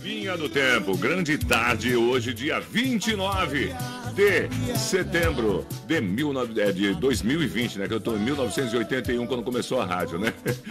Linha do Tempo, grande tarde, hoje, dia 29 de setembro de, mil, é, de 2020, né? Que eu estou em 1981 quando começou a rádio, né?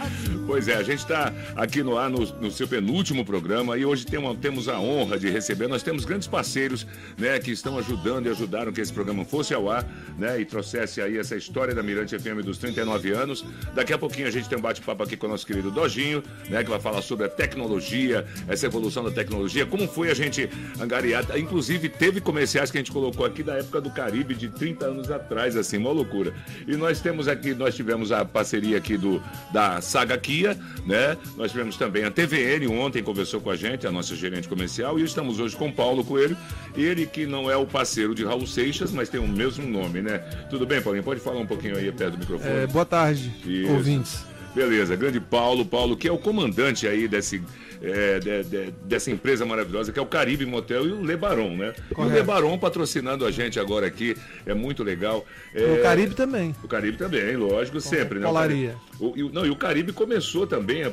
Pois é, a gente está aqui no ar no, no, seu penúltimo programa e hoje tem uma, temos a honra de receber. Nós temos grandes parceiros, né? Que estão ajudando e ajudaram que esse programa fosse ao ar, né? E trouxesse aí essa história da Mirante FM dos 39 anos. Daqui a pouquinho a gente tem um bate-papo aqui com o nosso querido Dojinho, né? Que vai falar sobre a tecnologia, essa evolução da tecnologia, como foi a gente angariar. Inclusive, teve comerciais que a gente colocou aqui da época do Caribe, de 30 anos atrás, assim, uma loucura. E nós temos aqui, nós tivemos a parceria aqui do, da Saga Kia, né? Nós tivemos também a TVN, ontem conversou com a gente, a nossa gerente comercial, e estamos hoje com Paulo Coelho, ele que não é o parceiro de Raul Seixas, mas tem o mesmo nome, né? Tudo bem, Paulinho? Pode falar um pouquinho aí perto do microfone? É, boa tarde, Isso. ouvintes. Beleza, grande Paulo, Paulo, que é o comandante aí desse é, de, de, dessa empresa maravilhosa que é o Caribe Motel e o Lebaron, né? Correto. E o Lebaron patrocinando a gente agora aqui, é muito legal. É, o Caribe também. O Caribe também, lógico, sempre, né? Polaria. O, o, não, e o Caribe começou também, a, a,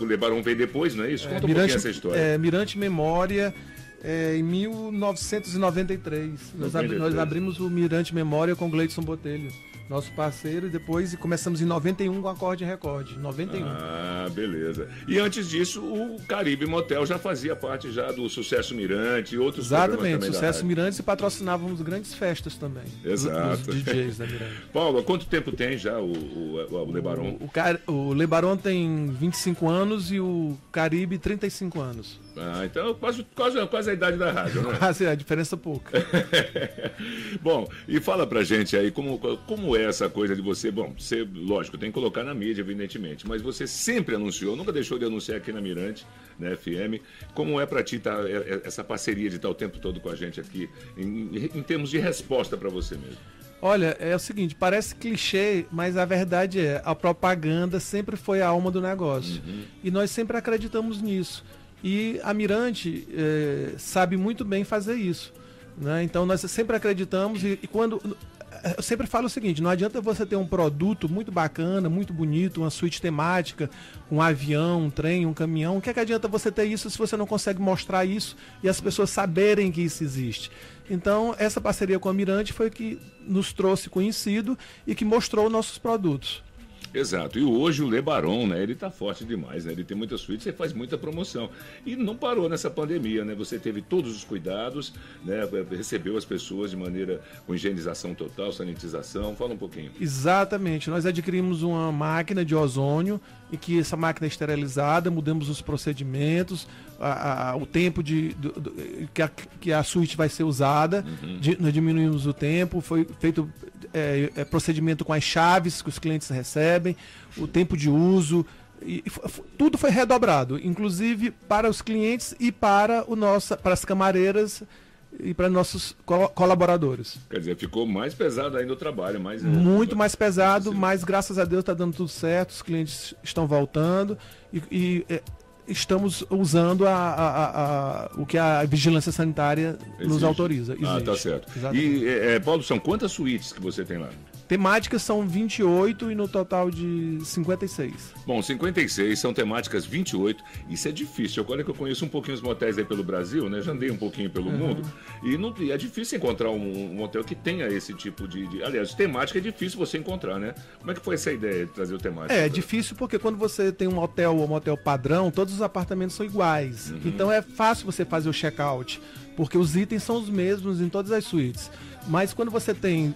o Lebaron veio depois, não é isso? É, Conta é, um Mirante, pouquinho essa história. É, Mirante Memória. É, em 1993, nós, ab, nós, abrimos o Mirante Memória com Gleidson Botelho nosso parceiro, e depois começamos em 91 com Acorde Recorde, 91. Ah, beleza. E antes disso, o Caribe Motel já fazia parte já do Sucesso Mirante e outros Exatamente, Sucesso Mirante e patrocinávamos grandes festas também. Exato. Os DJs da Mirante. Paulo, quanto tempo tem já o, o, o Lebaron? O, o, o Lebaron tem 25 anos e o Caribe 35 anos. Ah, então quase, quase, quase a idade da rádio, né? quase, a diferença é pouca. bom, e fala pra gente aí como, como é essa coisa de você, bom, você, lógico, tem que colocar na mídia, evidentemente, mas você sempre anunciou, nunca deixou de anunciar aqui na Mirante, né, FM, como é pra ti tá, é, é, essa parceria de estar o tempo todo com a gente aqui, em, em termos de resposta para você mesmo? Olha, é o seguinte, parece clichê, mas a verdade é, a propaganda sempre foi a alma do negócio. Uhum. E nós sempre acreditamos nisso. E a Mirante é, sabe muito bem fazer isso. Né? Então nós sempre acreditamos e, e, quando. Eu sempre falo o seguinte: não adianta você ter um produto muito bacana, muito bonito, uma suíte temática, um avião, um trem, um caminhão. O que, é que adianta você ter isso se você não consegue mostrar isso e as pessoas saberem que isso existe? Então, essa parceria com a Mirante foi que nos trouxe conhecido e que mostrou nossos produtos. Exato. E hoje o Lebaron, né? Ele está forte demais, né? Ele tem muitas suítes, e faz muita promoção. E não parou nessa pandemia, né? Você teve todos os cuidados, né? Recebeu as pessoas de maneira com higienização total, sanitização. Fala um pouquinho. Exatamente. Nós adquirimos uma máquina de ozônio e que essa máquina é esterilizada, mudamos os procedimentos, a, a, o tempo de, do, do, que, a, que a suíte vai ser usada, uhum. de, nós diminuímos o tempo, foi feito é, é, procedimento com as chaves que os clientes recebem, o tempo de uso, e, tudo foi redobrado, inclusive para os clientes e para, o nosso, para as camareiras e para nossos colaboradores. Quer dizer, ficou mais pesado ainda o trabalho, mais é, muito mais pesado, mas graças a Deus está dando tudo certo, os clientes estão voltando e, e é, estamos usando a, a, a, o que a vigilância sanitária Exige. nos autoriza. Ah, tá certo. Exatamente. E, é, é, Paulo, são quantas suítes que você tem lá? Temáticas são 28 e no total de 56. Bom, 56 são temáticas 28. Isso é difícil. Olha que eu conheço um pouquinho os motéis aí pelo Brasil, né? Já andei um pouquinho pelo uhum. mundo. E, não, e é difícil encontrar um, um, hotel que tenha esse tipo de, de, Aliás, temática é difícil você encontrar, né? Como é que foi essa ideia de trazer o temático? É, é difícil porque quando você tem um hotel ou um hotel padrão, todos os apartamentos são iguais. Uhum. Então é fácil você fazer o check-out. Porque os itens são os mesmos em todas as suítes. Mas quando você tem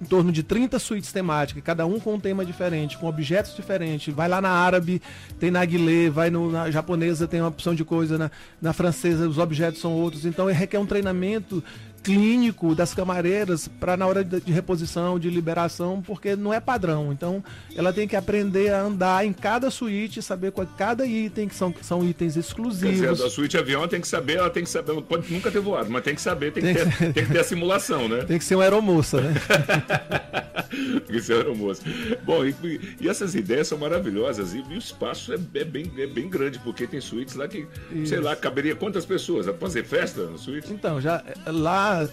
em torno de 30 suítes temáticas, cada um com um tema diferente, com objetos diferentes. Vai lá na árabe, tem na Aguilé, vai no, na japonesa, tem uma opção de coisa, na, na francesa os objetos são outros. Então requer um treinamento clínico das camareiras para na hora de, de, reposição, de liberação, porque não é padrão. Então, ela tem que aprender a andar em cada suíte, saber qual cada item, que são, são itens exclusivos. Quer dizer, a suíte avião tem que saber, ela tem que saber, ela pode nunca ter voado, mas tem que saber, tem, tem que, ter, tem que ter a simulação, né? Tem que ser uma aeromoça, né? tem que ser uma aeromoça. Bom, e, e, essas ideias são maravilhosas e, e o espaço é, é, bem, é bem grande, porque tem suítes lá que, Isso. sei lá, caberia quantas pessoas? Fazer festa na suíte? Então, já lá lá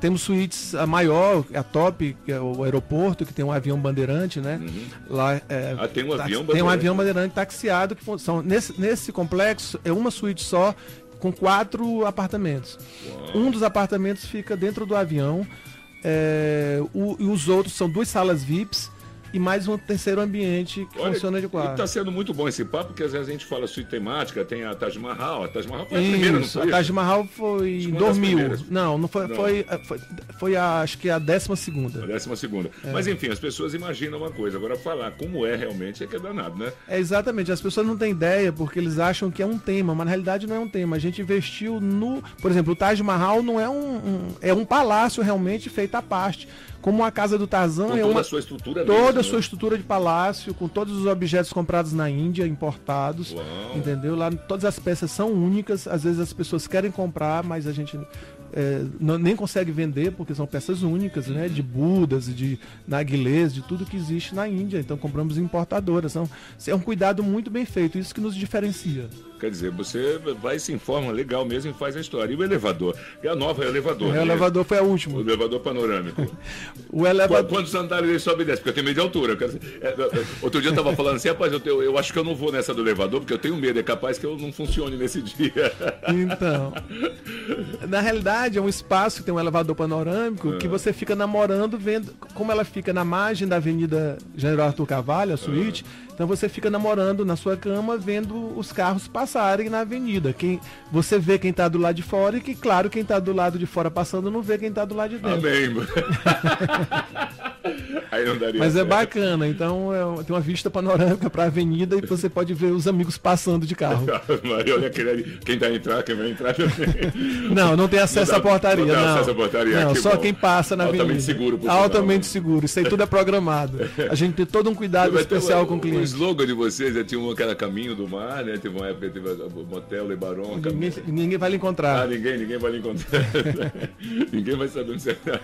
temos suítes a maior, a top, que é o aeroporto, que tem um avião bandeirante, né? Uhum. Lá, é, Ah, tem um avião Tem um bandeirante. avião bandeirante taxiado, que são, nesse, nesse complexo é uma suíte só, com quatro apartamentos. Um dos apartamentos fica dentro do avião, é, o- e os outros são duas salas VIPs e mais um terceiro ambiente que Olha, funciona de E quatro. tá sendo muito bom esse papo, porque às vezes a gente fala suíte temática, tem a Taj Mahal. A Taj Mahal foi a primeira, não foi? a Taj Mahal foi em Uma das 2000. primeiras. Não, não foi, Não. Foi, foi, foi a, acho que a décima segunda. A décima segunda. É. Mas enfim, as pessoas imaginam uma coisa. Agora falar como é realmente é que é danado, né? É exatamente, as pessoas não têm ideia porque eles acham que é um tema, mas na realidade não é um tema. A gente investiu no. Por exemplo, o Taj Mahal não é um. um- é um palácio realmente feito à parte. Como a casa do Tarzan Com é toda uma. a sua estrutura Toda mesmo, a sua né? estrutura de palácio, com todos os objetos comprados na Índia, importados. Uau. Entendeu? Lá todas as peças são únicas. Às vezes as pessoas querem comprar, mas a gente é, não- nem consegue vender porque são peças únicas, né? De Budas, de narguilés, de tudo que existe na Índia. Então compramos importadoras. São, é um cuidado muito bem feito. Isso que nos diferencia. Quer dizer, você vai se informa legal mesmo e faz a história. E o elevador? É a nova elevador. O né? elevador foi a O última. elevador panorâmico. O elevador. Quantos andares ele sobe e desce? Porque eu tenho medo de altura. Quero- é, é, Outro dia eu tava falando assim, rapaz, eu, tenho- eu acho que eu não vou nessa do elevador, porque eu tenho medo, é capaz que eu não funcione nesse dia. Então, na realidade é um espaço que tem um elevador panorâmico que você fica namorando, vendo como ela fica na margem da Avenida General Arthur Carvalho, a suíte. Então você fica namorando na sua cama, vendo os carros passarem na avenida. Quem você vê quem tá do lado de fora e que claro quem tá do lado de fora passando não vê quem tá do lado de dentro. Amém. Aí não daria Mas é certo. bacana, então é um- tem uma vista panorâmica para a avenida e você pode ver os amigos passando de carro. Mas olha quem tá entrar, quem vai entrar também. Não, não tem acesso Não à dá- portaria, não não. acesso à portaria, Não, que só bom. quem passa na Altamente avenida. seguro, por sinal. Altamente seguro. Isso aí tudo é programado. A gente tem todo um cuidado especial o- com O cliente. Slogan de vocês é, tinha um que era Caminho do Mar, né? Teve uma época teve Motel Lebaron. Ninguém, Cam- ninguém vai lhe Ah, encontrar. ninguém, ninguém vai lhe encontrar. ninguém vai saber onde você está.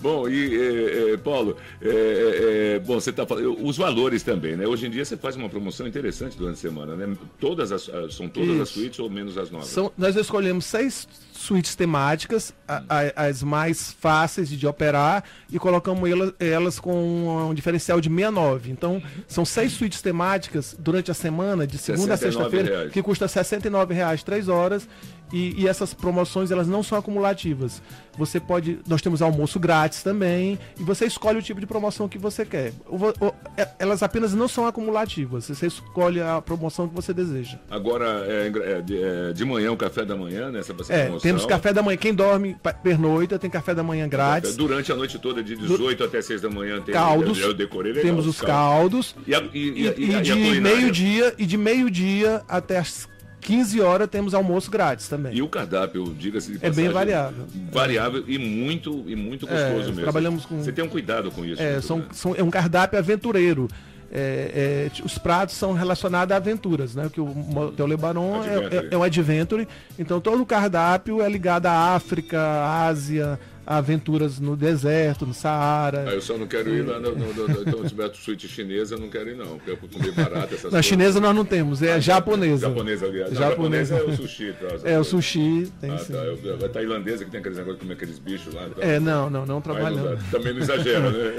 Bom, e eh, eh, Paulo, eh, eh, eh, bom, você está falando. Os valores também, né? Hoje em dia você faz uma promoção interessante durante a semana, né? Todas as, ah, são todas as Isso. suítes ou menos as novas? São, nós escolhemos seis suítes temáticas, a- a- as mais fáceis de operar, e colocamos elas, elas com um diferencial de 69. Então, são seis suítes temáticas durante a semana, de segunda a 69 sexta-feira, que custa 69 reais, três horas. E, e essas promoções elas não são acumulativas. Você pode. Nós temos almoço grátis também. E você escolhe o tipo de promoção que você quer. O vo- o- é- elas apenas não são acumulativas. Você escolhe a promoção que você deseja. Agora, é, é, de, é, de manhã, o café da manhã, nessa essa É, promoção. temos café da manhã. Quem dorme pernoita tem café da manhã grátis. Durante a noite toda, de 18 até 6 da manhã, tem Caldos. eu decorei legal, Temos os caldos. E, a, e, de meio-dia e de meio-dia até as 15 horas temos almoço grátis também. E o cardápio, diga-se de É bem variável. Variável e muito, e muito É, gostoso mesmo. trabalhamos com- Você tem um cuidado com isso. É, são, né? são- é um cardápio aventureiro. É, é, os pratos são relacionados a aventuras, né? Que o Motel Lebaron é, é, é um adventure. Então todo o cardápio é ligado à África, à Ásia, aventuras no deserto, no Saara. Ah, eu só não quero ir lá no, no, no, então, se tiver suíte chinesa, eu não quero ir não, porque eu comer barato essas Na chinesa nós não temos, é japonesa. Japonesa, aliás. Não, Japonesa. é o sushi. Tá, É, o sushi tem Ah, sim. tá. Eu, a tailandesa que tem aqueles negócios de comer aqueles bichos lá. Então, É, não, não, não não dá, também não exagera, né?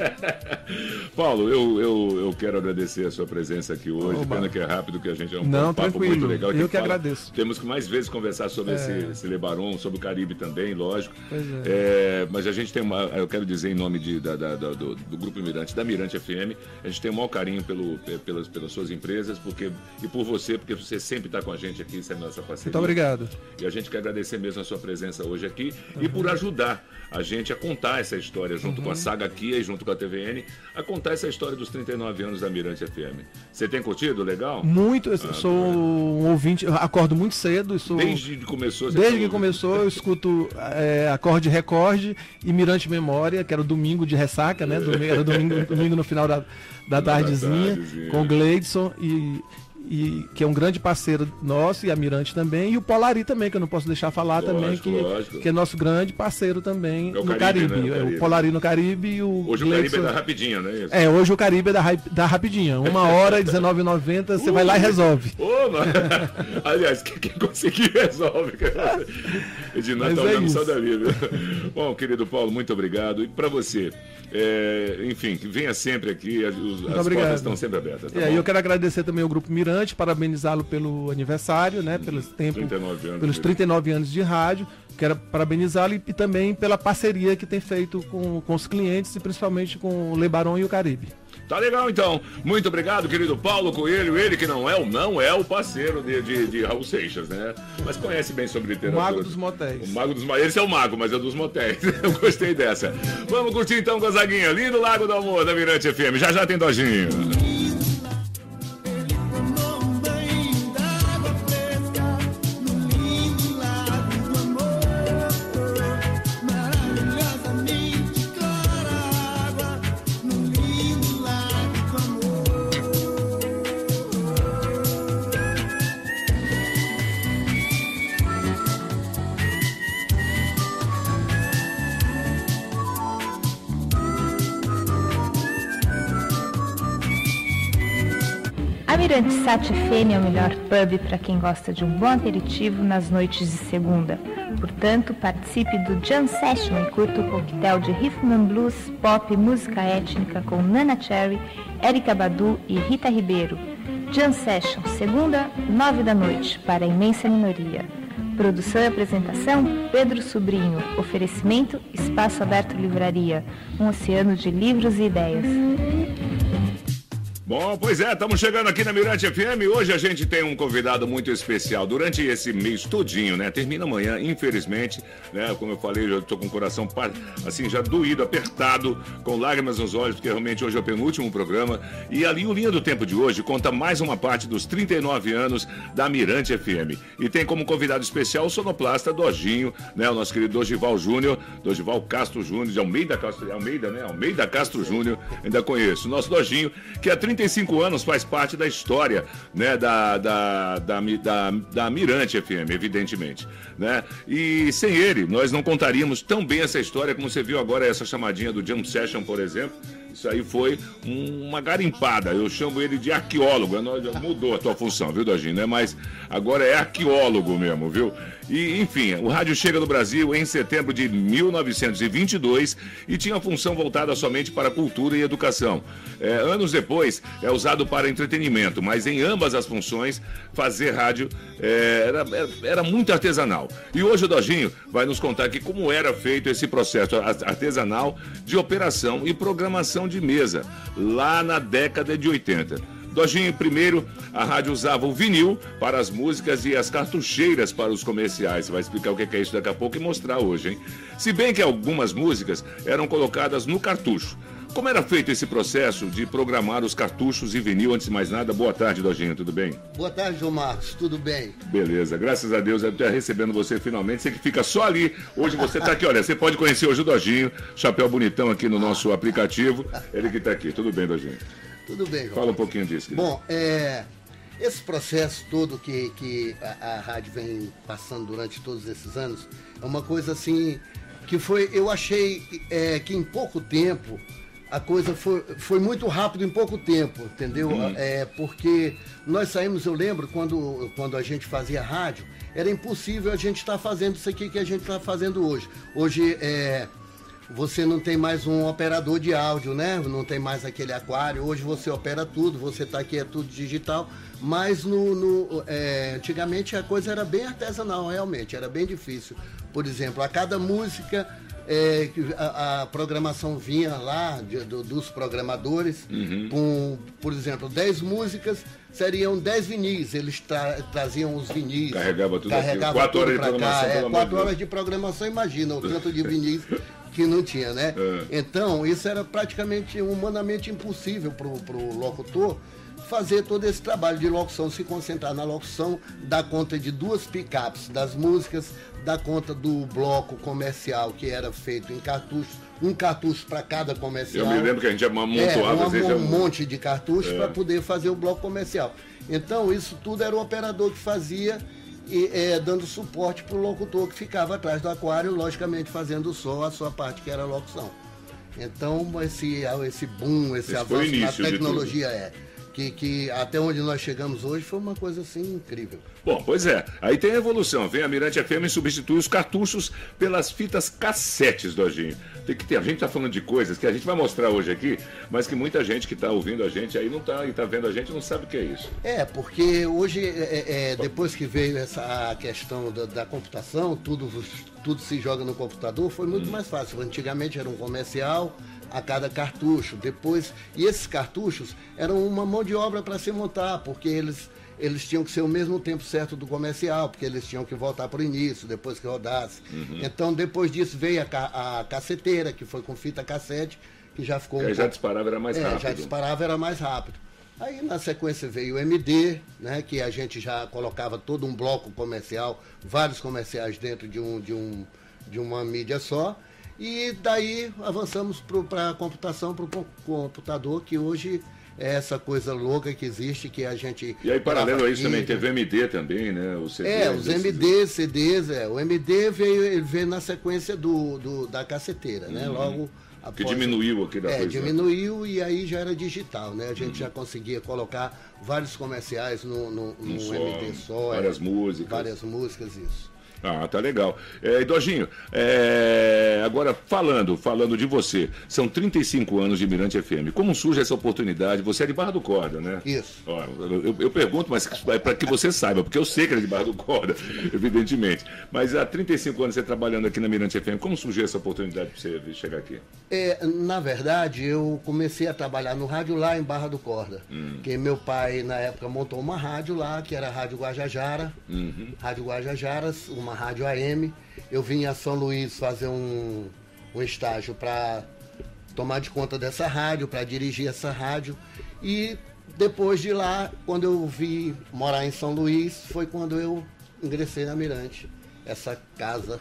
Paulo, eu, eu, eu quero agradecer a sua presença aqui hoje. Oba. Pena que é rápido, que a gente é um Não, papo tranquilo. muito legal. Eu que fala- agradeço. Temos que mais vezes conversar sobre esse, esse Lebaron, sobre o Caribe também, lógico. Pois É, mas a gente tem uma. Eu quero dizer em nome de, da, da- da- do, do Grupo Mirante, da Mirante FM, a gente tem o maior carinho pelo, pe- pelas, pelas suas empresas porque, e por você, porque você sempre está com a gente aqui, isso é nossa parceria. Muito obrigado. E a gente quer agradecer mesmo a sua presença hoje aqui e por ajudar a gente a contar essa história junto com a Saga Kia e junto com a TVN, a contar essa história dos 39 anos da Mirante FM. Você tem curtido? Legal? Muito, eu sou um ouvinte, eu acordo muito cedo, sou Desde que começou, Desde que começou, eu escuto é, Acorde Recorde e Mirante Memória, que era o domingo de ressaca, né? Domingo, era domingo, domingo no final da, da tardezinha, tardezinha. com o Gleidson. E, e, que é um grande parceiro nosso, e a Mirante também, e o Polari também, que eu não posso deixar falar lógico, também, que, lógico. que é nosso grande parceiro também é no Caribe. Caribe. Né? O, Caribe. o Polari no Caribe e o. Hoje Gleison... o Caribe é da Rapidinha, né? É, hoje o Caribe é da, da Rapidinha. Uma hora, R$19,90, você uh, vai lá e resolve. Oh, Aliás, quem conseguir resolve. Edinaldo tá olhando só da vida. Bom, querido Paulo, muito obrigado. E para você, é, enfim, venha sempre aqui, as, as portas estão sempre abertas. Tá é, eu quero agradecer também ao Grupo Mirante, parabenizá-lo pelo aniversário, né? Pelos tempo, 39 anos pelos 39 anos de rádio. Quero parabenizá-lo e, e, também pela parceria que tem feito com, com os clientes e principalmente com o Lebaron e o Caribe. Tá legal então. Muito obrigado, querido Paulo Coelho. Ele que não é o não é o parceiro de, de, de Raul Seixas, né? Mas conhece bem sobre literatura. O mago dos motéis. O mago dos Esse é o mago, mas é dos motéis. Eu gostei dessa. Vamos curtir então, Gonzaguinha. Lindo Lago do Amor da Mirante FM. Já já tem dojinho. Mirante Sat FM é o melhor pub para quem gosta de um bom aperitivo nas noites de segunda. Portanto, participe do Jam Session e curta o coquetel de and Blues, pop e música étnica com Nana Cherry, Erika Badu e Rita Ribeiro. Jam Session, segunda, nove da noite, para a imensa minoria. Produção e apresentação, Pedro Sobrinho. Oferecimento, Espaço Aberto Livraria. Um oceano de livros e ideias. Bom, pois é, estamos chegando aqui na Mirante FM. Hoje a gente tem um convidado muito especial. Durante esse mês todinho, né? Termina amanhã, infelizmente, né? Como eu falei, eu tô com o coração assim já doído, apertado, com lágrimas nos olhos, porque realmente hoje é o penúltimo programa. E ali o Linha do Tempo de hoje conta mais uma parte dos 39 anos da Mirante FM. E tem como convidado especial o sonoplasta Dojinho, né? O nosso querido Dogival Júnior, Dogival Castro Júnior, de Almeida Castro, Almeida, né? Almeida Castro Júnior, ainda conheço. O nosso Dojinho, que há 30 35 anos faz parte da história né, da, da, da, da, da Mirante FM, evidentemente. Né? E sem ele, nós não contaríamos tão bem essa história como você viu agora essa chamadinha do Jam Session, por exemplo. Isso aí foi um, uma garimpada. Eu chamo ele de arqueólogo. Mudou a tua função, viu, Dojinho? Não é mais. Agora é arqueólogo mesmo, viu? E, enfim, o rádio chega no Brasil em setembro de 1922 e tinha função voltada somente para cultura e educação. É, anos depois, é usado para entretenimento, mas em ambas as funções, fazer rádio é, era, era, muito artesanal. E hoje o Dojinho vai nos contar aqui como era feito esse processo artesanal de operação e programação de mesa, lá na década de 80. Dojinho, primeiro, a rádio usava o vinil para as músicas e as cartucheiras para os comerciais. Vai explicar o que é isso daqui a pouco e mostrar hoje, hein? Se bem que algumas músicas eram colocadas no cartucho. Como era feito esse processo de programar os cartuchos e vinil? Antes de mais nada, boa tarde, Dojinho, tudo bem? Boa tarde, João Marcos, tudo bem? Beleza, graças a Deus, eu estou recebendo você finalmente. Você que fica só ali. Hoje você está aqui, olha, você pode conhecer hoje o Dojinho, chapéu bonitão aqui no nosso aplicativo. Ele que está aqui. Tudo bem, Dojinho? Tudo bem, João. Fala um pouquinho disso. Bom, é, esse processo todo que, que a, a rádio vem passando durante todos esses anos é uma coisa assim que foi, eu achei é, que em pouco tempo a coisa foi, foi muito rápido em pouco tempo, entendeu? Uhum. É, porque nós saímos, eu lembro, quando, quando a gente fazia rádio, era impossível a gente estar tá fazendo isso aqui que a gente está fazendo hoje. Hoje é, você não tem mais um operador de áudio, né? Não tem mais aquele aquário. Hoje você opera tudo, você está aqui, é tudo digital. Mas no, no é, antigamente a coisa era bem artesanal, realmente, era bem difícil. Por exemplo, a cada música é, a, a, programação vinha lá de, do, dos programadores uhum. com, por exemplo, 10 músicas, seriam 10 vinis. Eles tra traziam os vinis. Carregava tudo carregava 4 horas de programação. Cá. É, 4 horas de programação, imagina, o tanto de vinis que não tinha, né? É. Então, isso era praticamente humanamente impossível para o locutor fazer todo esse trabalho de locução, se concentrar na locução, dar conta de duas picapes das músicas, dar conta do bloco comercial que era feito em cartuchos, um cartucho para cada comercial. Eu me lembro que a gente amontoava é, às vezes, um é- monte de cartuchos É. para poder fazer o bloco comercial. Então, isso tudo era o operador que fazia, e, é, dando suporte para o locutor que ficava atrás do aquário, logicamente fazendo só a sua parte, que era a locução. Então, esse, esse boom, esse, Esse avanço na tecnologia é. Que, que até onde nós chegamos hoje foi uma coisa assim incrível. Bom, pois é. Aí tem a evolução. Vem a Mirante FM e substitui os cartuchos pelas fitas cassetes, Dojinho. Tem que ter. A gente tá falando de coisas que a gente vai mostrar hoje aqui, mas que muita gente que tá ouvindo a gente aí não tá e tá vendo a gente não sabe o que é isso. É, porque hoje, é, é, depois que veio essa questão da, da computação, tudo, tudo se joga no computador, foi muito mais fácil. Antigamente era um comercial a cada cartucho. Depois, e esses cartuchos eram uma mão de obra para se montar, porque eles, eles tinham que ser o mesmo tempo certo do comercial, porque eles tinham que voltar para o início, depois que rodasse. Então, depois disso veio a, ca- a caceteira, que foi com fita cassete, que já ficou um já disparava, era mais é, rápido. já disparava, era mais rápido. Aí na sequência veio o MD, né, que a gente já colocava todo um bloco comercial, vários comerciais dentro de, um, de, um, de uma mídia só. E daí avançamos para a computação, para o computador, que hoje é essa coisa louca que existe, que a gente. E aí, paralelo a isso também, vídeo. teve MD também, né? Os CDs, É, os MD, CDs, é. O MD veio, ele veio na sequência do, do- da caceteira, né? Logo Uhum. Que após- diminuiu aqui da É, coisa. né? diminuiu e aí já era digital, né? A gente já conseguia colocar vários comerciais no, no, no Um só, MD só. é. várias músicas. Várias músicas, isso. Ah, tá legal. É, Dojinho, é, agora falando, falando de você, são 35 anos de Mirante FM. Como surge essa oportunidade? Você é de Barra do Corda, né? Isso. Ó, eu, eu pergunto, mas é para que você saiba, porque eu sei que ele é de Barra do Corda, evidentemente. Mas há 35 anos você trabalhando aqui na Mirante FM, como surgiu essa oportunidade para você chegar aqui? É, na verdade, eu comecei a trabalhar no rádio lá em Barra do Corda. Que meu pai, na época, montou uma rádio lá, que era a Rádio Guajajara. Rádio Guajajaras, uma rádio AM. Eu vim a São Luís fazer um, um estágio para tomar de conta dessa rádio, para dirigir essa rádio. E depois de lá, quando eu vi morar em São Luís, foi quando eu ingressei na Mirante. Essa casa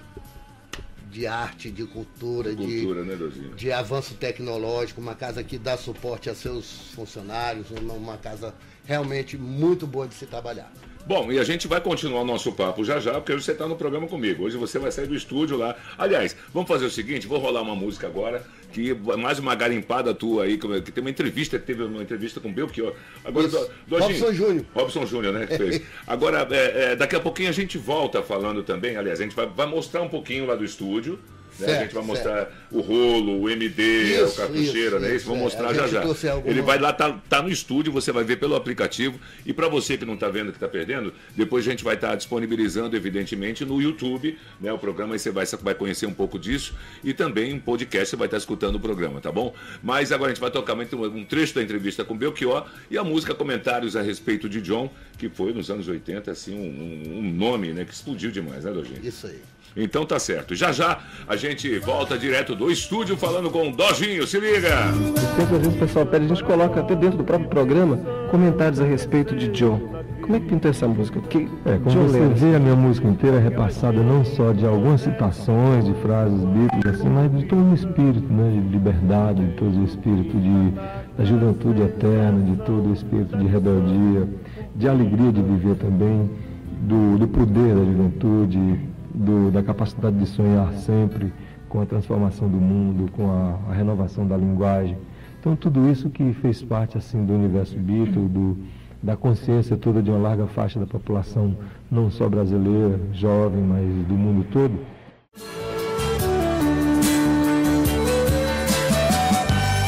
de arte, de cultura, de, Cultura, né, Dojinho? de avanço tecnológico, uma casa que dá suporte a seus funcionários, uma, uma casa realmente muito boa de se trabalhar. Bom, e a gente vai continuar o nosso papo já já, porque hoje você está no programa comigo. Hoje você vai sair do estúdio lá. Aliás, vamos fazer o seguinte: vou rolar uma música agora, que mais uma garimpada tua aí, que tem uma entrevista, teve uma entrevista com o Belchior. Agora. Do- Dojinho- Robson Júnior. Robson Júnior, né? Agora, é, é, daqui a pouquinho a gente volta falando também. Aliás, a gente vai, vai mostrar um pouquinho lá do estúdio. Né? a Certo, gente vai mostrar o rolo, o MD, o Isso, cartucheira, isso, né? Isso, isso, vamos é. mostrar A já já. alguma- Ele vai lá, tá, tá no estúdio, você vai ver pelo aplicativo. E para você que não está vendo, que está perdendo, depois a gente vai estar disponibilizando, evidentemente, no YouTube, né? O programa aí você vai, você vai conhecer um pouco disso. E também em podcast você vai estar escutando o programa, tá bom? Mas agora a gente vai tocar um trecho da entrevista com Belchior e a música Comentários a respeito de John, que foi nos anos 80, assim, um, um- um nome, né? Que explodiu demais, né, Dojinho? Isso aí. Então tá certo. Já já a gente volta direto do estúdio falando com o Dojinho. Se liga! Sempre às vezes o pessoal pede, a gente coloca até dentro do próprio programa comentários a respeito de John. Como é que pintou essa música? Porque É, como John você vê, a minha música inteira é repassada não só de algumas citações, de frases bíblicas, assim, mas de todo o espírito, né, de liberdade, de todo o espírito de, da juventude eterna, de todo o espírito de rebeldia, de alegria de viver também, do, do poder da juventude, do, da capacidade de sonhar sempre com a transformação do mundo, com a, a renovação da linguagem. Então tudo isso que fez parte assim do universo Beatle, do, da consciência toda de uma larga faixa da população, não só brasileira, jovem, mas do mundo todo.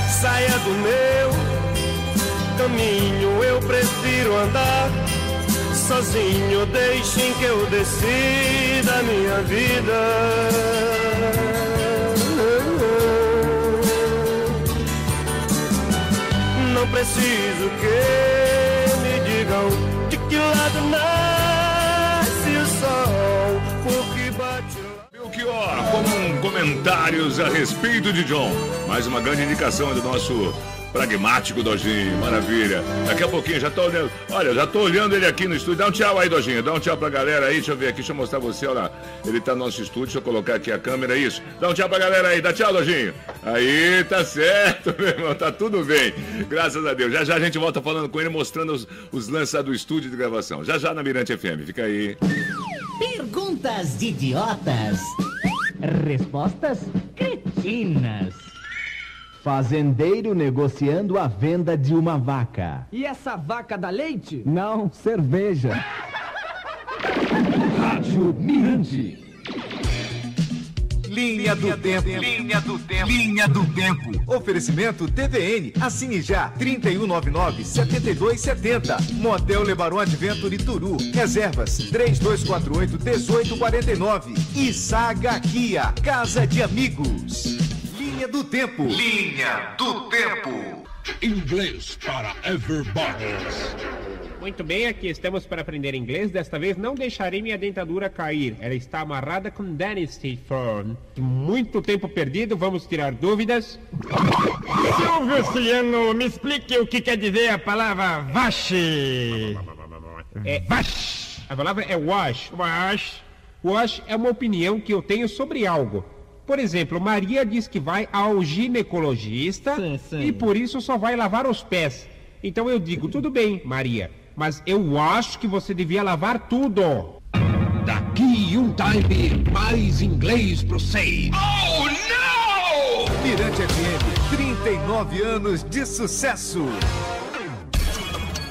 Saia do meu caminho, eu prefiro andar sozinho. Deixem que eu decida minha vida. Não preciso que me digam de que lado nasce o sol, porque bate. Belchior, com comentários a respeito de John. Mais uma grande indicação do nosso Pragmático, Dojinho, maravilha. Daqui a pouquinho, já tô olhando. Olha, já tô olhando ele aqui no estúdio. Dá um tchau aí, Dojinho. Dá um tchau pra galera aí. Deixa eu ver aqui, deixa eu mostrar você. Olha lá. Ele tá no nosso estúdio. Deixa eu colocar aqui a câmera. Isso. Dá um tchau pra galera aí. Dá tchau, Dojinho. Aí, tá certo, meu irmão. Tá tudo bem. Graças a Deus. Já já a gente volta falando com ele, mostrando os, os lances do estúdio de gravação. Já já na Mirante FM. Fica aí. Perguntas de idiotas. Respostas cretinas. Fazendeiro negociando a venda de uma vaca. E essa vaca dá leite? Não, cerveja. Rádio Mirante. Linha do Tempo. Linha do Tempo. Linha do Tempo. Oferecimento TVN. Assine já. 3199-7270. Motel Lebaron Adventure Turu. Reservas 3248-1849. E Saga Kia. Casa de Amigos. Linha do Tempo. Linha do Tempo. Inglês para everybody. Muito bem, aqui estamos para aprender inglês. Desta vez não deixarei minha dentadura cair. Ela está amarrada com Dentist Firm. Muito tempo perdido, vamos tirar dúvidas. Silvio Ciano, me explique o que quer dizer a palavra vache. É wash. A palavra é wash. Wash. Wash é uma opinião que eu tenho sobre algo. Por exemplo, Maria diz que vai ao ginecologista Sim, sim. e por isso só vai lavar os pés. Então eu digo, tudo bem, Maria, mas eu acho que você devia lavar tudo. Daqui um time, mais inglês pro seis. Oh, não! Mirante FM, 39 anos de sucesso.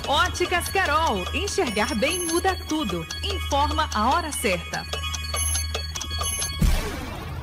Óticas Carol. Enxergar bem muda tudo. Informa a hora certa.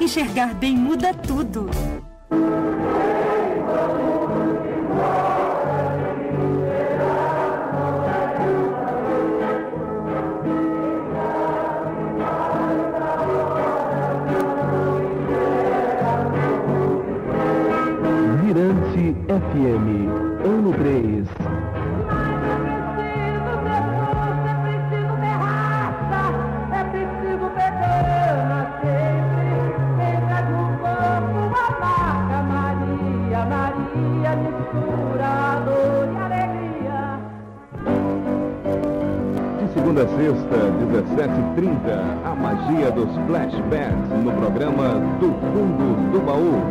Enxergar bem muda tudo. Mirante FM, ano 3. Segunda a sexta, 17h30, a magia dos flashbacks no programa Do Fundo do Baú.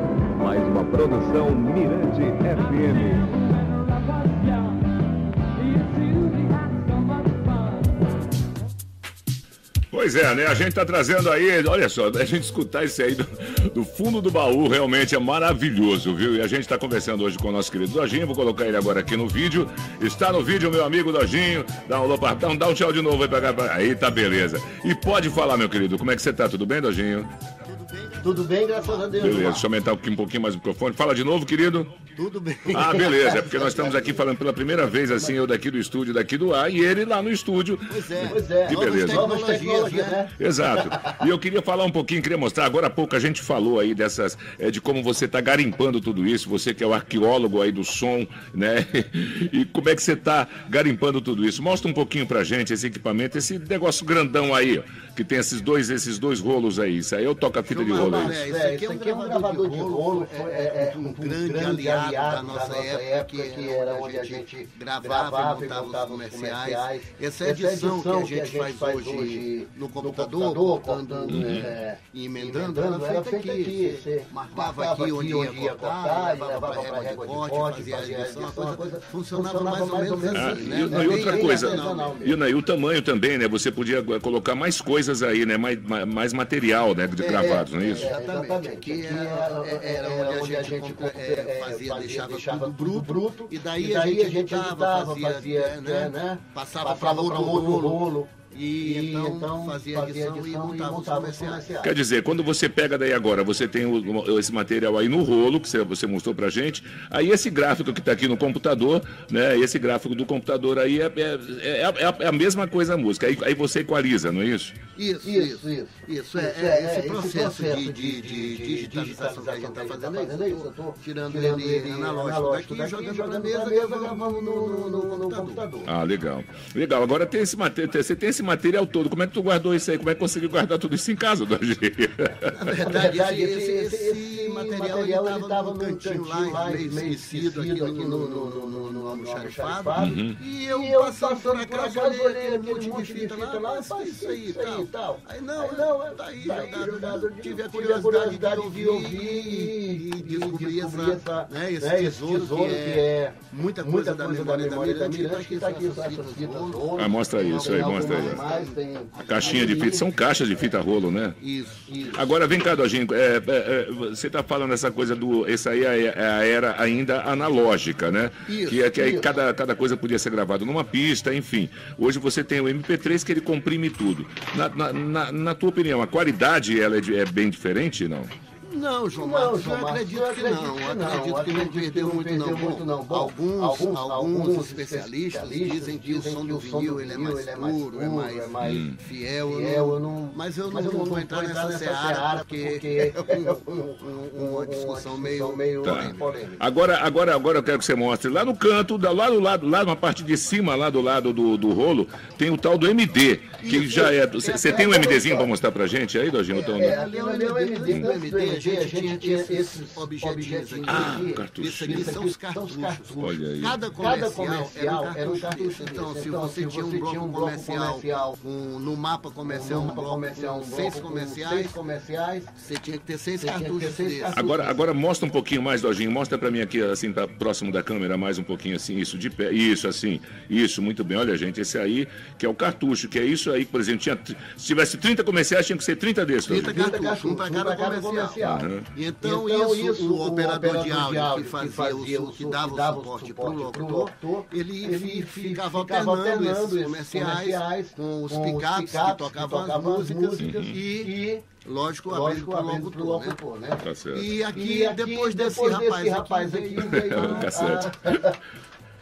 Mais uma produção Mirante FM. Pois é, né? A gente tá trazendo aí, olha só, a gente escutar isso aí do, do fundo do baú realmente é maravilhoso, viu? E a gente tá conversando hoje com o nosso querido Dojinho, vou colocar ele agora aqui no vídeo. Está no vídeo, meu amigo Dojinho. Dá um, alô pra- dá um, dá um tchau de novo aí pra cá. Aí tá beleza. E pode falar, meu querido, como é que você tá? Tudo bem, Dojinho? Tudo bem, graças a Deus. Beleza, deixa eu aumentar um pouquinho mais o microfone. Fala de novo, querido. Tudo bem. Ah, beleza. É porque nós estamos aqui falando pela primeira vez, assim, eu daqui do estúdio, daqui do ar, e ele lá no estúdio. Pois é, pois é. Que beleza. Novas tecnologias, né? Exato. E eu queria falar um pouquinho, queria mostrar. Agora há pouco a gente falou aí dessas, é, de como você está garimpando tudo isso. Você que é o arqueólogo aí do som, né? E como é que você está garimpando tudo isso? Mostra um pouquinho pra gente esse equipamento, esse negócio grandão aí, ó, que tem esses dois, esses dois rolos aí. Isso aí eu toco a fita de rolo aí. É, isso aqui é um gravador de rolo, foi, é, é, um, grande, aliado, da nossa, época, que era onde a gente gravava e montava os comerciais. Essa edição que a gente faz hoje no computador, cortando é, e emendando, era feita aqui. Você marcava aqui onde ia cortar, levava para a régua de corte, fazia a edição, a coisa funcionava mais ou menos assim, e, né? e outra coisa, e, né, e o tamanho também, né? Você podia colocar mais coisas aí, né? Mais, material, né? De gravados, não é isso? Exatamente. Aqui era, era onde a gente é, fazia, deixava, tudo bruto, e daí, a gente editava, fazia, né, Passava para outro rolo. E então, fazia edição, e montava os comerciais. Quer dizer, quando você pega daí agora, você tem o- esse material aí no rolo, que você, mostrou pra gente, aí esse gráfico que está aqui no computador, né? Esse gráfico do computador aí é, é, é, é a- é a mesma coisa a música. Aí, aí você equaliza, não é isso? Isso, isso, isso. Isso, é, é, esse processo de, de, de digitalização que a gente está fazendo é isso. Eu estou tirando ele analógico daqui, jogando na mesa, gravando no, no, no computador. Ah, legal. Legal. Agora tem esse material, você tem esse material todo. Como é que tu guardou isso aí? Como é que conseguiu guardar tudo isso em casa, Dodge? Na verdade, esse, esse, esse material ele estava no cantinho lá, meio esquecido aqui no, no, no, no, no almoxarifado. Uhum. E eu, passando por acaso, olhei aquele monte de fita lá, mas isso aí e tal. Aí não, não, tá aí jogado. Tive a curiosidade de ouvir e descobrir essa, né, esse tesouro que é muita coisa da memória da Mirante, que tá aqui essas fitas rolo. Ah, mostra isso aí, mostra aí. A caixinha de fita, são caixas de fita rolo, né? Isso, isso. Agora vem cá, Dojinho, é, é, é, você está falando essa coisa do. Essa aí é, é a era ainda analógica, né? Isso, que é que aí cada, cada coisa podia ser gravada numa pista, enfim. Hoje você tem o MP3 que ele comprime tudo. Na, na, na, na tua opinião, a qualidade ela é, é bem diferente, não? Não, João Não, Marcos, João eu Marcos, acredito eu que não. acredito que não. acredito que não Acredito perdeu que não muito, não. perdeu muito, não. Bom, alguns, alguns- alguns alguns especialistas especialistas dizem que o som que do o som do vinil ele é mais ele é mais puro, é puro, mais é mais hum, fiel. eu não- eu não- Mas eu não, mas eu não não vou entrar nessa nessa seara seara, porque porque é é um- um- uma discussão meio... Tá. polêmica. Agora, agora, agora eu quero que você mostre. Lá no canto, da- lá do lado, lá na parte de cima, lá do lado do, do rolo, tem o tal do MD, que já é. Você tem um MDzinho para mostrar pra gente aí, Dojinho? Então, É, ali MD, No antes do MD, a gente tinha esses objetinhos aqui. Ah, Isso cartuchinho. aqui são os cartuchos. Olha aí. Cada comercial, era um cartucho. Então, se Então, você se tinha um você bloco tinha um bloco comercial, comercial, com- no mapa comercial, um mapa bloco seis com comerciais, você tinha que ter seis cartuchos desses. cartuchos. Agora, agora mostra um pouquinho mais, Dojinho. Mostra pra mim aqui, assim, pra, próximo da câmera, mais um pouquinho assim, isso, de pé. Isso, assim. Isso, muito bem. Olha, gente, esse aí, que é o cartucho, que é isso aí, por exemplo, tinha, se tivesse 30 comerciais, tinha que ser 30 desses. 30 Dojinho. cartuchos, um para cada comercial. Aham. E então, Então, isso, isso, o operador de áudio que fazia o, que dava o suporte para o locutor, ele, ele fi- ficava ficava alternando alternando esses comerciais comerciais com os picapes que que tocavam as músicas músicas e, lógico, abrindo lógico, para o abrindo pro locutor, né? né? Tá certo. E aqui, E aqui, depois desse depois rapaz, desse rapaz aqui, aqui, veio veio O cassete.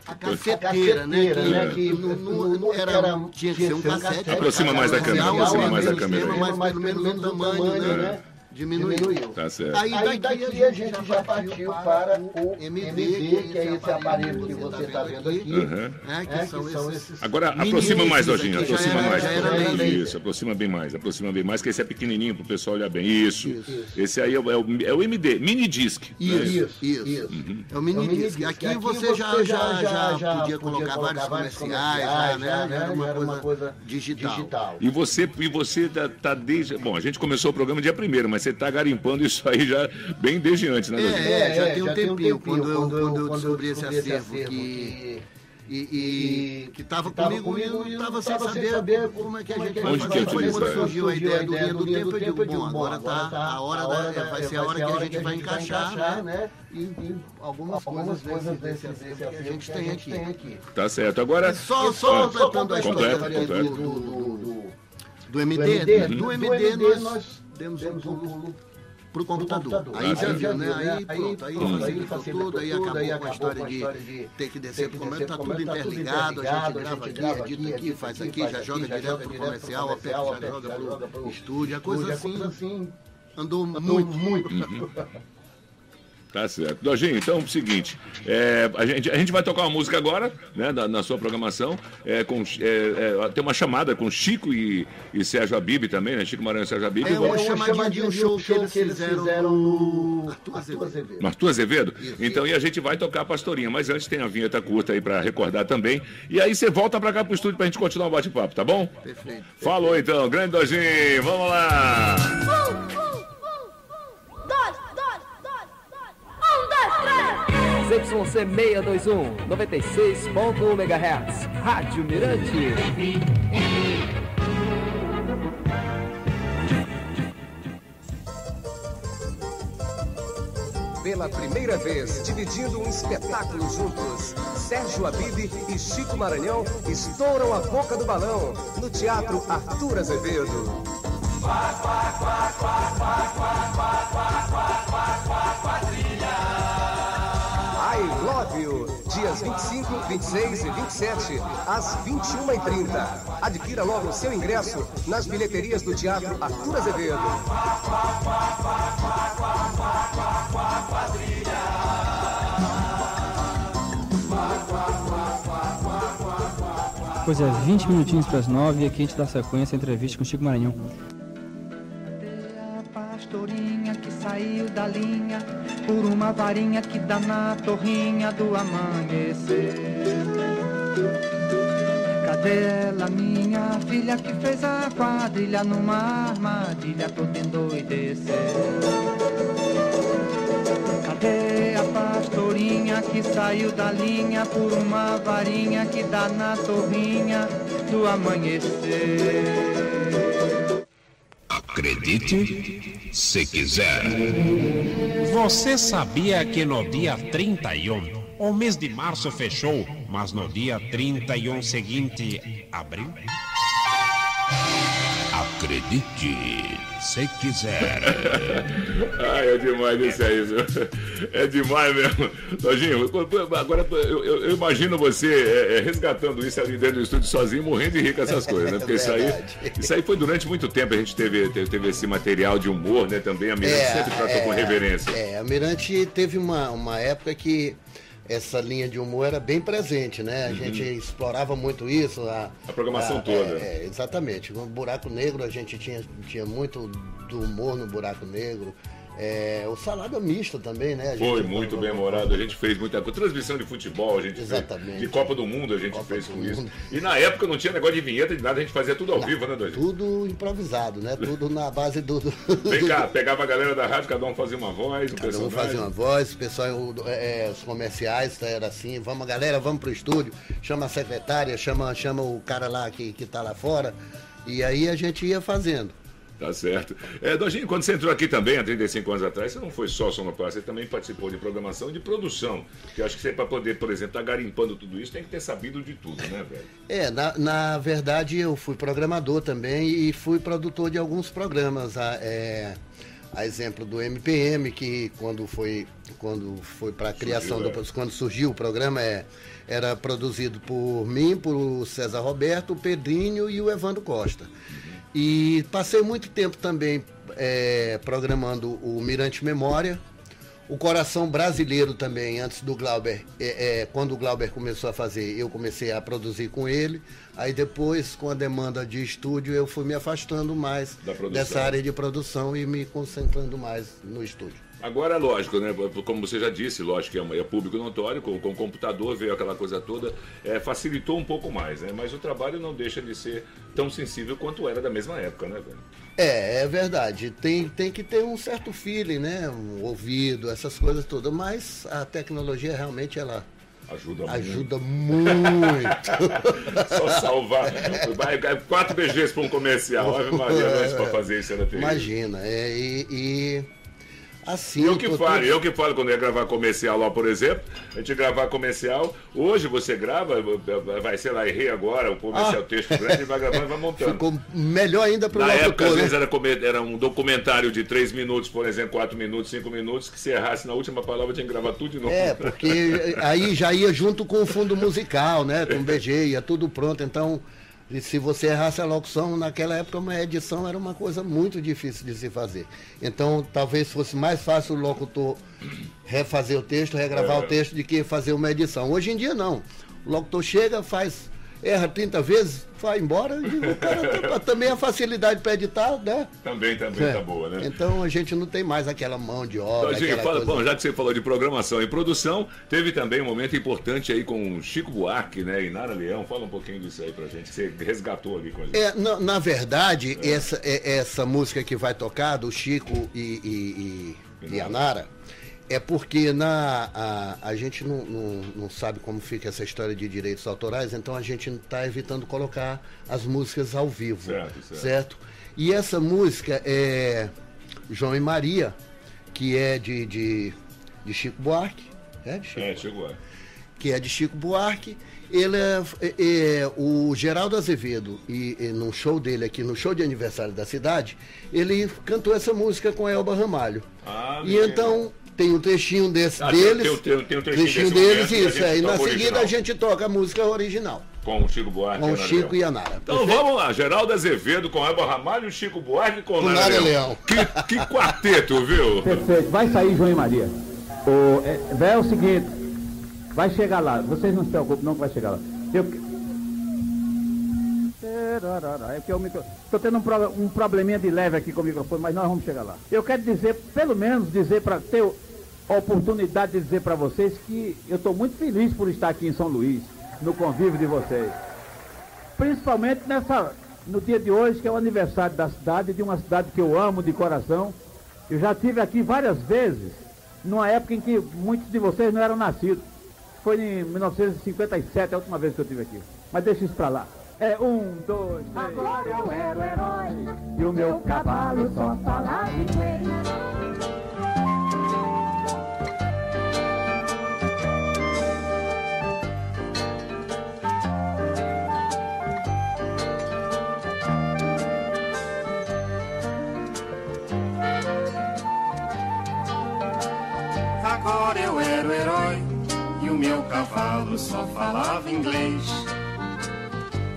A cafeteira, né? cafeteira, Que, né? que não, não- não era, tinha que ser um cassete. Aproxima mais da câmera, aproxima mais da câmera. Mas pelo menos tamanho, né? Diminuiu. Tá certo. Aí Aí daqui, daqui a gente já partiu para o MD, MD, que é esse aparelho que você está vendo aqui. Né, que É, são que são esses esses Agora, aproxima mais, já aproxima era- mais. Isso, aproxima bem mais, aproxima bem mais, que esse é pequenininho pro pessoal olhar bem. Isso. Esse aí é o, é o- é o MD, mini disc. né? Isso, isso. Uhum. É o mini disc. Aqui, você já, já, já, podia colocar vários comerciais, já, né? Já era uma coisa digital. E você, e você tá, tá desde. Bom, a gente começou o programa dia primeiro, mas você tá garimpando isso aí já bem desde antes, né, Dojinho? É, já É, tem um já tem um tempinho, tempinho, quando eu, quando eu- quando eu quando eu descobri esse acervo acervo que... E, e- e que estava que tava comigo, comigo e não estava sem saber como é que a gente vai que fazer. Foi quando é? surgiu a ideia do linha do tempo, eu digo, bom, agora tá a hora da, vai ser a hora que a gente vai encaixar, né? E, e algumas coisas coisas desse, acervo que a gente tem aqui. Tá certo. Agora. Só, só Ah, completando a história completo, aqui completo. do, do, do, do Do MD, MD, do do MD MD nós demos um pulo pro computador. computador. Aí já viu, né? Aí, Aí pronto, aí pronto, facilitou facilitou tudo, aí tudo, acabou aí com a acabou história de história de ter que descer pro comando, tá tudo tá tudo interligado, a gente grava aqui, edita aqui, faz aqui, já aqui, joga já direto direto pro comercial, a PEP já joga pro pro estúdio, a coisa a coisa assim andou Andou muito. Tá certo. Dojinho, então é o seguinte, é, a, gente, a gente vai tocar uma música agora, né, na, na sua programação, é, com, é, é, tem uma chamada com Chico e, e Sérgio Abib também, né, Chico Maranhão e Sérgio Abib. É uma Vamos- chamadinha de um show que eles fizeram no Arthur Azevedo. no Arthur Azevedo? Então, e a gente vai tocar a Pastorinha, mas antes tem a vinheta curta aí pra recordar também. E aí você volta pra cá pro estúdio pra gente continuar o bate-papo, tá bom? Perfeito. Falou então, grande Dojinho, vamos lá! ZYC 621, 96.1 MHz. Rádio Mirante. Pela primeira vez, dividindo um espetáculo juntos. Sérgio Abib e Chico Maranhão estouram a boca do balão no Teatro Arthur Azevedo. I 25, 26 e 27, às 21h30. Adquira logo o seu ingresso nas bilheterias do Teatro Arthur Azevedo. Pois é, 20 minutinhos para as 9 e aqui a gente dá sequência à entrevista com Chico Maranhão. pastorinha que saiu da linha por uma varinha que dá na torrinha do amanhecer. Cadê ela, minha filha que fez a quadrilha numa armadilha toda endoidecer? Cadê a pastorinha que saiu da linha por uma varinha que dá na torrinha do amanhecer? Acredite se quiser. Você sabia que no dia 31 o mês de março fechou, mas no dia 31 seguinte abriu? Acredite se quiser. Ai, é demais isso aí, viu? É demais mesmo. Lojinho, agora eu, eu- eu imagino você é, é, resgatando isso ali dentro do estúdio sozinho, morrendo de rir com essas coisas, né? Porque isso aí, isso aí foi durante muito tempo. A gente teve, teve, teve esse material de humor, né? Também a Miranda sempre tratou com reverência. É, a Mirante teve uma, uma época que essa linha de humor era bem presente, né? A gente explorava muito isso. A, Uhum. A programação toda. É, é, exatamente. No Buraco Negro a gente tinha, tinha muito do humor no Buraco Negro. É, o Salada Mista também, né? Foi gente- muito bem morado, a gente fez muita coisa. Transmissão de futebol, a gente Exatamente. fez. De Copa do Mundo, a gente fez com isso. E na época não tinha negócio de vinheta de nada, a gente fazia tudo ao vivo, né, Dojinho? Tudo improvisado, né? Tudo na base do. Vem cá, pegava a galera da rádio, cada um fazia uma voz, um Cada um personagem. fazia uma voz, o pessoal, o- é, os comerciais tá, era assim, vamos galera, vamos pro estúdio, chama a secretária, chama, chama o cara lá que, que tá lá fora. E aí a gente ia fazendo. Tá certo. É, Dojinho, quando você entrou aqui também, há 35 anos atrás, você não foi só sonoplasta, você também participou de programação e de produção. Que eu acho que você, para poder, por exemplo, estar garimpando tudo isso, tem que ter sabido de tudo, né, velho? É, na, na verdade eu fui programador também e fui produtor de alguns programas. É, a exemplo do MPM, que quando foi, quando foi para a criação, é. do, quando surgiu o programa, é, era produzido por mim, por César Roberto, o Pedrinho e o Evandro Costa. E passei muito tempo também é, programando o Mirante Memória, o Coração Brasileiro também, antes do Glauber, é, é, quando o Glauber começou a fazer, eu comecei a produzir com ele. Aí depois, com a demanda de estúdio, eu fui me afastando mais dessa área de produção e me concentrando mais no estúdio. Agora, lógico, né? Como você já disse, lógico que é, é público notório, com, com o computador veio aquela coisa toda, é, facilitou um pouco mais, né? Mas o trabalho não deixa de ser tão sensível quanto era da mesma época, né, velho? É, é verdade. Tem, tem que ter um certo feeling, né? Um ouvido, essas coisas todas. Mas a tecnologia realmente ela ajuda, ajuda muito. Só salvar. Vai, quatro BGs para um comercial. Ave Maria, nós para fazer isso era terrível. Imagina, é, e, e assim. Eu que falo, eu que falo quando ia gravar comercial lá, por exemplo, a gente gravar comercial, hoje você grava, vai, sei lá, errei agora, o comercial Ah. texto grande, vai gravando e vai montando. Ficou melhor ainda para o Na época, às né? vezes, era, era um documentário de três minutos, por exemplo, quatro minutos, cinco minutos, que se errasse na última palavra tinha que gravar tudo de novo. É, porque aí já ia junto com o fundo musical, né? Com o BG, ia tudo pronto. Então, e se você errasse a locução, naquela época uma edição era uma coisa muito difícil de se fazer. Então, talvez fosse mais fácil o locutor refazer o texto, regravar É. o texto, do que fazer uma edição. Hoje em dia, não. O locutor chega, faz, erra 30 vezes, vai embora, e o cara também a facilidade para editar, né? Também, também É. tá boa, né? Então a gente não tem mais aquela mão de obra. Aquela fala, coisa- bom, já que você falou de programação e produção, teve também um momento importante aí com Chico Buarque, né, e Nara Leão. Fala um pouquinho disso aí pra gente, que você resgatou ali com a gente. É, na, na verdade, essa, é- essa música que vai tocar, do Chico e, e, e- e a Nara, é porque na, a, a gente não, não, não sabe como fica essa história de direitos autorais, então a gente está evitando colocar as músicas ao vivo. Certo, certo. certo? E essa música é João e Maria, que é de, de, de Chico Buarque. É, de Chico É, Chico Buarque. que é de Chico Buarque. Ele é, é- é- o Geraldo Azevedo, e, e num show dele aqui, no show de aniversário da cidade, ele cantou essa música com a Elba Ramalho. Ah, e então tem um trechinho desse Ah, deles. tem o- tem o- tem o trechinho desse deles, momento isso. é, e na seguida original. a gente toca a música original. Com o Chico Buarque Com o Chico Leão. e a Nara. Então Perfeito? vamos lá, Geraldo Azevedo com Elba Ramalho, Chico Buarque com Com Nara Nara Leão. Leão. Que, que quarteto, viu? Perfeito, vai sair João e Maria. O, é, é o seguinte, vai chegar lá, vocês não se preocupem não que vai chegar lá. Eu... É eu estou tendo um, pro- um probleminha de leve aqui com o microfone, mas nós vamos chegar lá. Eu quero dizer, pelo menos dizer para ter a oportunidade de dizer para vocês que eu estou muito feliz por estar aqui em São Luís, no convívio de vocês. Principalmente nessa, no dia de hoje, que é o aniversário da cidade, de uma cidade que eu amo de coração. Eu já estive aqui várias vezes, numa época em que muitos de vocês não eram nascidos. Foi em 1957 a última vez que eu estive aqui. Mas deixa isso pra lá. É um, dois, três. Agora eu era o herói e o meu cavalo só falava inglês. Agora eu era o herói e o meu cavalo só falava inglês.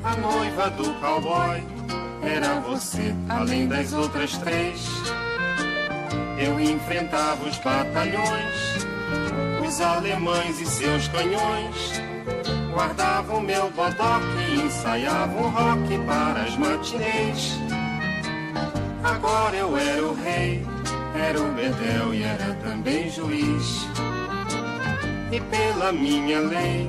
A noiva do cowboy era você, além das outras três. Eu enfrentava os batalhões, os alemães e seus canhões. Guardava o meu bodoque e ensaiava um rock para as matinês. Agora eu era o rei, era o bedel e era também juiz. E pela minha lei,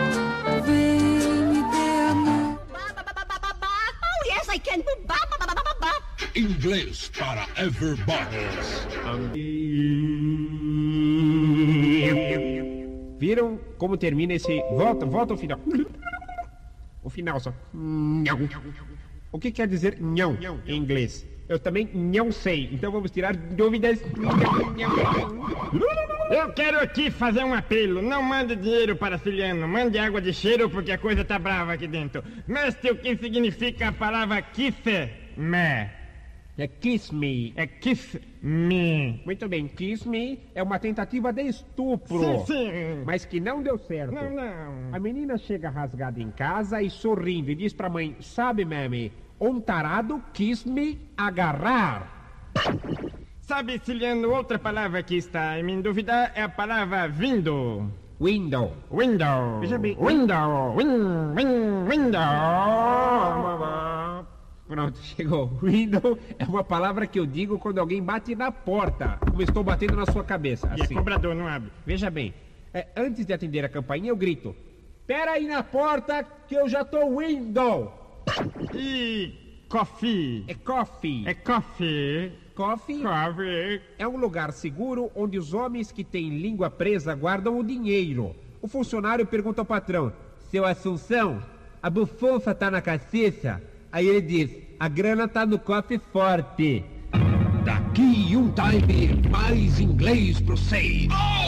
Inglês para everybody. Viram como termina esse. Volta, volta ao final. O final só. Nhão. O que quer dizer nhão em inglês? Eu também não sei, então vamos tirar dúvidas. Eu quero aqui fazer um apelo. Não mande dinheiro para Ciliano, mande água de cheiro porque a coisa tá brava aqui dentro. Mestre, o que significa a palavra kiss me? É kiss me. É kiss me. Muito bem, kiss me é uma tentativa de estupro. Sim, sim. Mas que não deu certo. Não, não. A menina chega rasgada em casa e sorrindo e diz pra mãe: Sabe, mami, um tarado quis me agarrar. Sabe, Ciliano, outra palavra que está em minha dúvida é a palavra vindo. Window. Window. Veja bem. Window. Win, win, window. Pronto, chegou. Window é uma palavra que eu digo quando alguém bate na porta, como estou batendo na sua cabeça. E é Assim. cobrador, não abre. Veja bem, é, antes de atender a campainha, eu grito: Pera aí na porta que eu já tô window. E coffee. É coffee. É coffee. Coffee Coffee. é um lugar seguro onde os homens que têm língua presa guardam o dinheiro. O funcionário pergunta ao patrão: Seu Assunção, a bufunfa tá na caciça? Aí ele diz: A grana tá no cofre forte. Daqui um time mais inglês pro seis. Oh,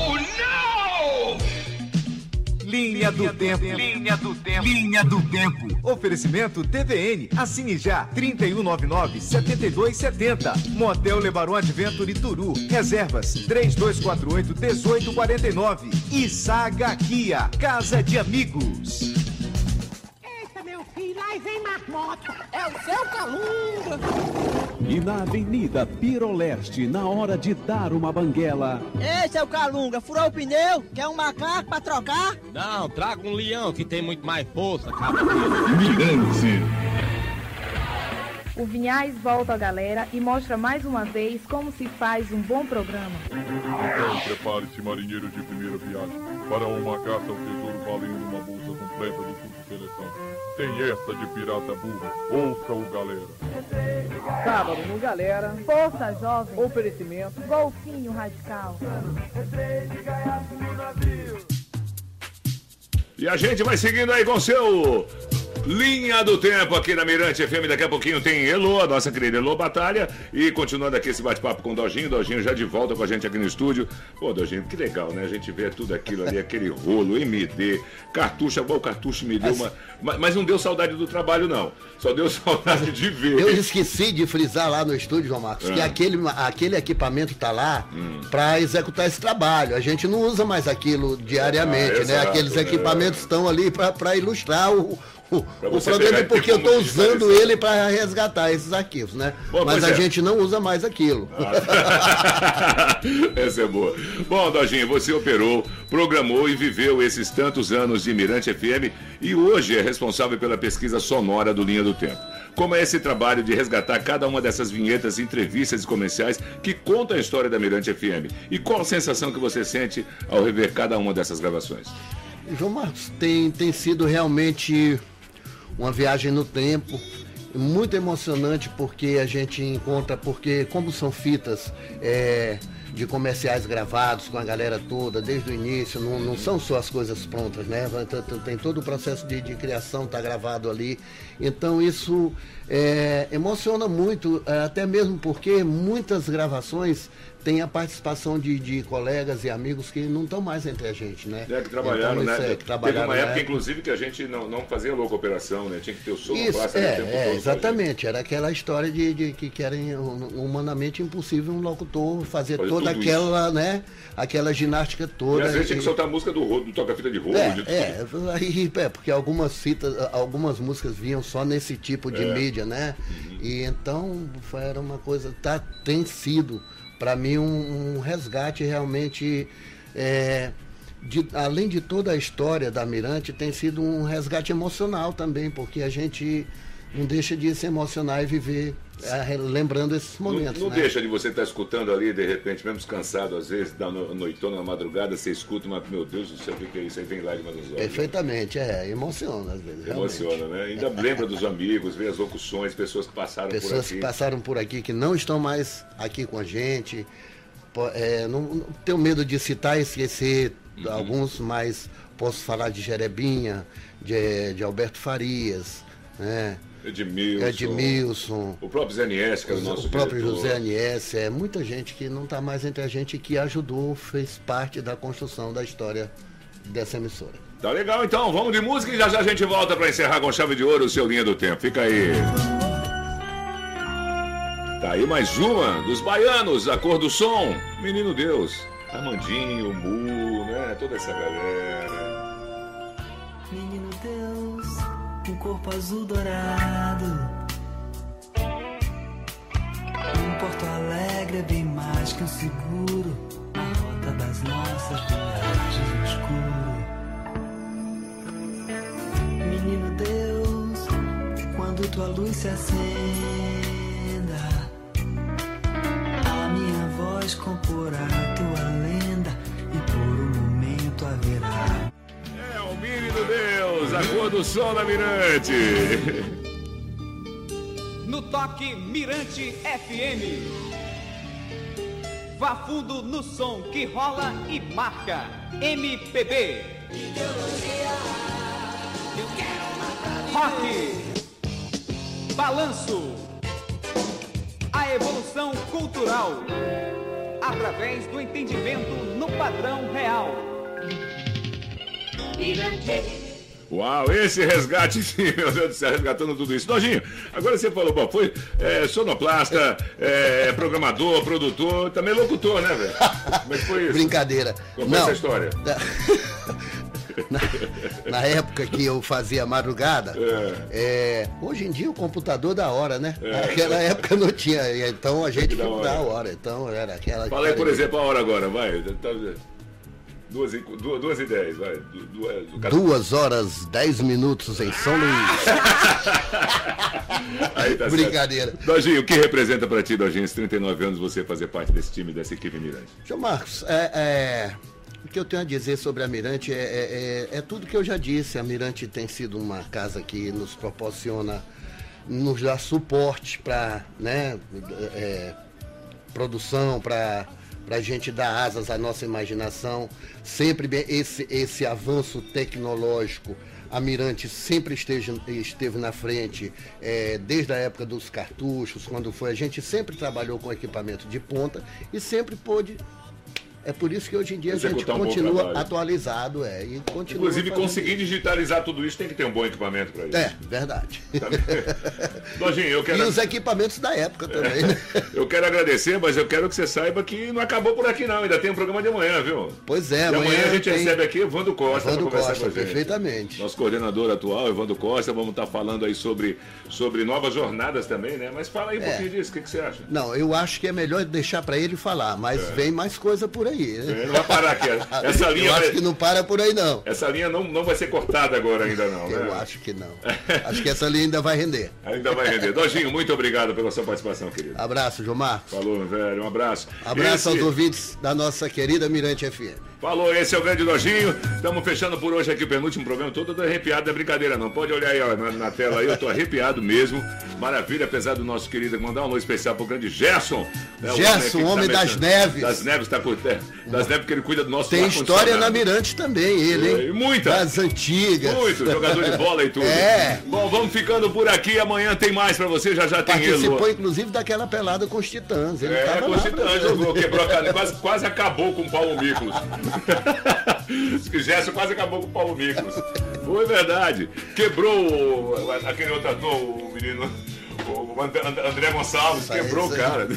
Linha do Tempo. Linha do Tempo. Linha do Tempo. Oferecimento TVN. Assine já. 3199-7270. Motel Lebaron Adventure Turu. Reservas. 3248-1849. E Saga Kia. Casa de Amigos. Filho, aí vem marmota. É o seu calunga. E na Avenida Piroleste, na hora de dar uma banguela, Ei, seu Calunga, furou o pneu? Quer um macaco pra trocar? Não, traga um leão que tem muito mais força, cara. O Vinhais volta à galera e mostra mais uma vez como se faz um bom programa. Então prepare-se, marinheiro de primeira viagem, para uma caça ao tesouro valendo uma bolsa completa do curso seleção. Tem essa de pirata burro. Ouça o galera. Sábado no Galera. Força Jovem. Oferecimento. Golfinho Radical. E a gente vai seguindo aí com o seu Linha do Tempo aqui na Mirante FM. Daqui a pouquinho tem Elô, a nossa querida Elô Batalha. E continuando aqui esse bate-papo com o Dojinho. Dojinho já de volta com a gente aqui no estúdio. Pô, Dojinho, que legal, né? A gente vê tudo aquilo ali, aquele rolo, MD, cartucho. Igual o cartucho me deu uma. Mas, não deu saudade do trabalho, não. Só deu saudade de ver. Eu esqueci de frisar lá no estúdio, João Marcos, que Ah. aquele, aquele equipamento tá lá Hum. para executar esse trabalho. A gente não usa mais aquilo diariamente, Ah, né? exato, Aqueles é. equipamentos estão ali para ilustrar o, o, pegar e porque eu estou usando ele para resgatar esses arquivos, né? Bom, Mas a é. gente não usa mais aquilo. Essa é boa. Bom, Dojinho, você operou, programou e viveu esses tantos anos de Mirante FM e hoje é responsável pela pesquisa sonora do Linha do Tempo. Como é esse trabalho de resgatar cada uma dessas vinhetas, entrevistas e comerciais que contam a história da Mirante FM? E qual a sensação que você sente ao rever cada uma dessas gravações? João Marcos, tem, tem sido realmente uma viagem no tempo, muito emocionante porque a gente encontra, porque como são fitas é, de comerciais gravados com a galera toda, desde o início, não, não são só as coisas prontas, né? Tem- todo o processo de, de criação, tá gravado ali. Então isso é, emociona muito, é, até mesmo porque muitas gravações têm a participação de, de colegas e amigos que não estão mais entre a gente, né? É, que trabalharam, Então, né? isso é, que Teve trabalharam uma na época, época. inclusive, que a gente não, não fazia louca operação, né? Tinha que ter o som Isso, o tempo é, é, exatamente. Era aquela história de, de que, que era hum, humanamente impossível um locutor fazer, Fazer toda aquela, né? Aquela ginástica E toda. às vezes tinha que E- soltar a música do, do toca-fita de rolo. é, de tudo. é, aí, é, porque algumas fitas, algumas músicas vinham só nesse tipo de É. Uhum. mídia, né? E então foi, era uma coisa, tá, tem sido para mim um, um resgate realmente, é, de- além de toda a história da Mirante, tem sido um resgate emocional também, porque a gente não deixa de se emocionar e viver é, lembrando esses momentos. Não, não né? deixa de você estar escutando ali, de repente, mesmo cansado, às vezes, da no- noitona, na madrugada, você escuta, mas, meu Deus do céu, o que é isso? Aí vem lágrimas nos olhos. Perfeitamente, é, emociona às vezes. realmente. Emociona, né? Ainda lembra dos amigos, vê as locuções, pessoas que passaram por Pessoas aqui. que passaram por aqui, que não estão mais aqui com a gente. É, não, não tenho medo de citar e esquecer Uhum. alguns, mas posso falar de Jerebinha, de, de Alberto Farias, né? Edmilson. Edmilson. O próprio Zé Nies, que era o nosso o próprio diretor. José Anies, é muita gente que não está mais entre a gente que ajudou, fez parte da construção da história dessa emissora. Tá legal, então. Vamos de música e já já a gente volta para encerrar com chave de ouro o seu Linha do Tempo. Fica aí. Tá aí mais uma dos baianos, a cor do som. Menino Deus. Armandinho, Mu, né? Toda essa galera. Menino Deus, corpo azul dourado. Um Porto Alegre é bem mais que um seguro na rota das nossas viagens no escuro. Menino Deus, quando tua luz se acenda, a minha voz comporá tua lenda e por um momento haverá. O menino Deus, a cor do som da Mirante. No toque Mirante FM. Vá fundo no som que rola e marca. MPB. Rock. Balanço. A evolução cultural. Através do entendimento no padrão real. Uau, esse resgate, sim, meu Deus do céu, resgatando tudo isso. Dojinho, agora você falou, bom, foi é, sonoplasta, é, programador, produtor, também locutor, né, velho? Como é que foi isso? Brincadeira. Como foi Não. essa história? Na, na época que eu fazia madrugada, é, hoje em dia o computador dá hora, né? É. Naquela época não tinha, então a gente Da dá hora. a hora. Então era aquela. Fala aí, por exemplo, a hora agora, vai. Duas e, duas, duas e dez, vai. Du- Duas, Duas horas, dez minutos em São Luís. Aí tá certo. Brincadeira. Dojinho, o que representa pra ti, Dojinho, esses 39 anos, você fazer parte desse time, dessa equipe Mirante? João Marcos, é, é, O que eu tenho a dizer sobre a Mirante é, é, é- é tudo que eu já disse. A Mirante tem sido uma casa que nos proporciona, nos dá suporte para né, é, produção, para a gente dar asas à nossa imaginação. Sempre esse, esse avanço tecnológico. A Mirante sempre esteja, esteve na frente, é, desde a época dos cartuchos, quando foi. A gente sempre trabalhou com equipamento de ponta e sempre pôde. É por isso que hoje em dia a gente Executar um bom continua trabalho. atualizado, é, e continua. Inclusive, conseguir digitalizar tudo isso tem que ter um bom equipamento para isso. É, verdade. Lojinha, eu quero. E os equipamentos da época também, né? Eu quero agradecer, mas eu quero que você saiba que não acabou por aqui, não. Ainda tem um programa de amanhã, viu? Pois é, e amanhã, amanhã a gente tem- recebe aqui Evandro Costa Evandro conversar Costa, com a gente. perfeitamente. Nosso coordenador atual, Evandro Costa. Vamos estar falando aí sobre, sobre novas jornadas também, né? Mas fala aí um É. pouquinho disso. O que, que você acha? Não, eu acho que é melhor deixar para ele falar, mas É. vem mais coisa por aí. Né? É, não vai parar aqui. Essa linha eu vai- acho que não para por aí, não. Essa linha não, não vai ser cortada agora ainda, não, né? Eu acho que não. Acho que essa linha ainda vai render. Ainda vai render. Dojinho, muito obrigado pela sua participação, querido. Abraço, Marcos. Falou, velho. Um abraço. Abraço Esse- aos ouvintes da nossa querida Mirante FM. Falou, esse é o grande Dojinho. Estamos fechando por hoje aqui o penúltimo programa. Todo arrepiado, é brincadeira, não. Pode olhar aí ó, na, na tela aí, eu tô arrepiado mesmo. Maravilha, apesar do nosso querido mandar um alô especial pro grande Gerson. né, o Gerson, que homem tá das mexendo- neves. Das neves, tá com, é, das neves que ele cuida do nosso Tem história na. Mirante também, ele, hein? E muita. Das antigas. Muito, jogador de bola e tudo. É. Bom, vamos ficando por aqui. Amanhã tem mais pra você. Já já tem Participou, ele. inclusive, daquela pelada com os Titãs. Ele É, com lá o Titã pra- jogou, quebrou a canela, quase, quase acabou com o Paulo Miklos. Que Gerson quase acabou com o Paulo Miklos. Foi verdade. Quebrou aquele outro ator, o menino, o And- André Gonçalves, quebrou o cara.